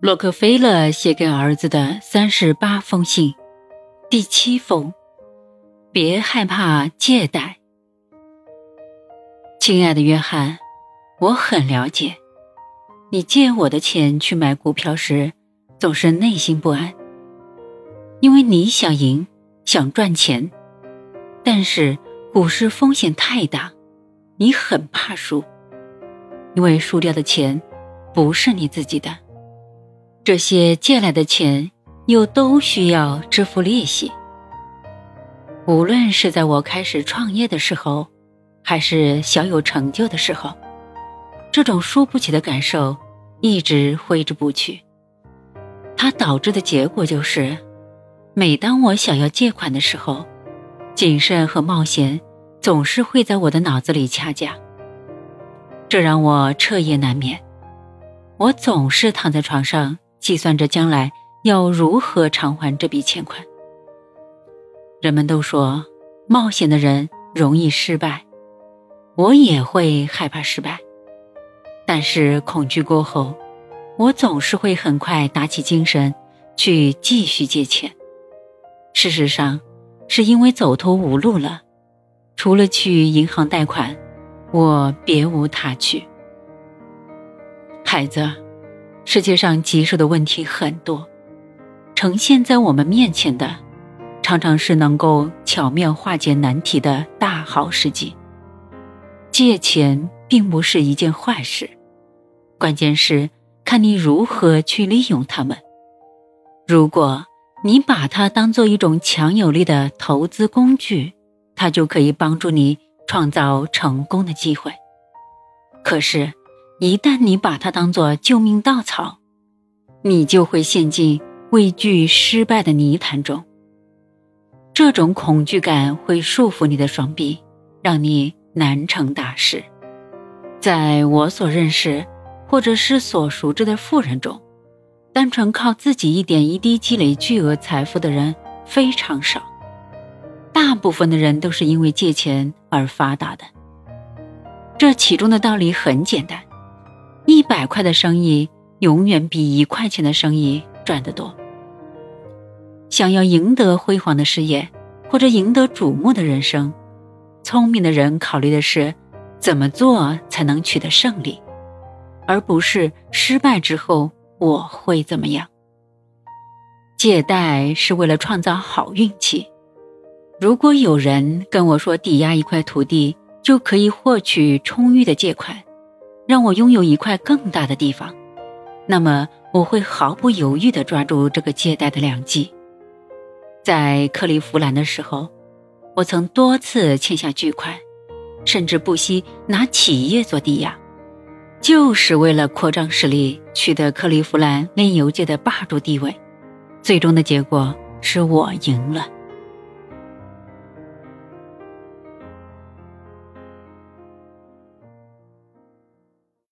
洛克菲勒写给儿子的三十八封信，第七封：别害怕借贷。亲爱的约翰，我很了解，你借我的钱去买股票时，总是内心不安，因为你想赢，想赚钱，但是股市风险太大，你很怕输，因为输掉的钱不是你自己的。这些借来的钱又都需要支付利息。无论是在我开始创业的时候，还是小有成就的时候，这种输不起的感受一直挥之不去。它导致的结果就是，每当我想要借款的时候，谨慎和冒险总是会在我的脑子里掐架，这让我彻夜难眠。我总是躺在床上。计算着将来要如何偿还这笔欠款。人们都说冒险的人容易失败，我也会害怕失败，但是恐惧过后，我总是会很快打起精神去继续借钱。事实上，是因为走投无路了，除了去银行贷款，我别无他去。孩子。世界上棘手的问题很多，呈现在我们面前的，常常是能够巧妙化解难题的大好时机。借钱并不是一件坏事，关键是看你如何去利用它们。如果你把它当做一种强有力的投资工具，它就可以帮助你创造成功的机会。可是，一旦你把它当做救命稻草，你就会陷进畏惧失败的泥潭中。这种恐惧感会束缚你的双臂，让你难成大事。在我所认识或者是所熟知的富人中，单纯靠自己一点一滴积累巨额财富的人非常少，大部分的人都是因为借钱而发达的。这其中的道理很简单。一百块的生意永远比一块钱的生意赚得多。想要赢得辉煌的事业，或者赢得瞩目的人生，聪明的人考虑的是怎么做才能取得胜利，而不是失败之后我会怎么样。借贷是为了创造好运气。如果有人跟我说抵押一块土地就可以获取充裕的借款。让我拥有一块更大的地方，那么我会毫不犹豫地抓住这个借贷的良机。在克利夫兰的时候，我曾多次欠下巨款，甚至不惜拿企业做抵押，就是为了扩张实力，取得克利夫兰炼油界的霸主地位。最终的结果是我赢了。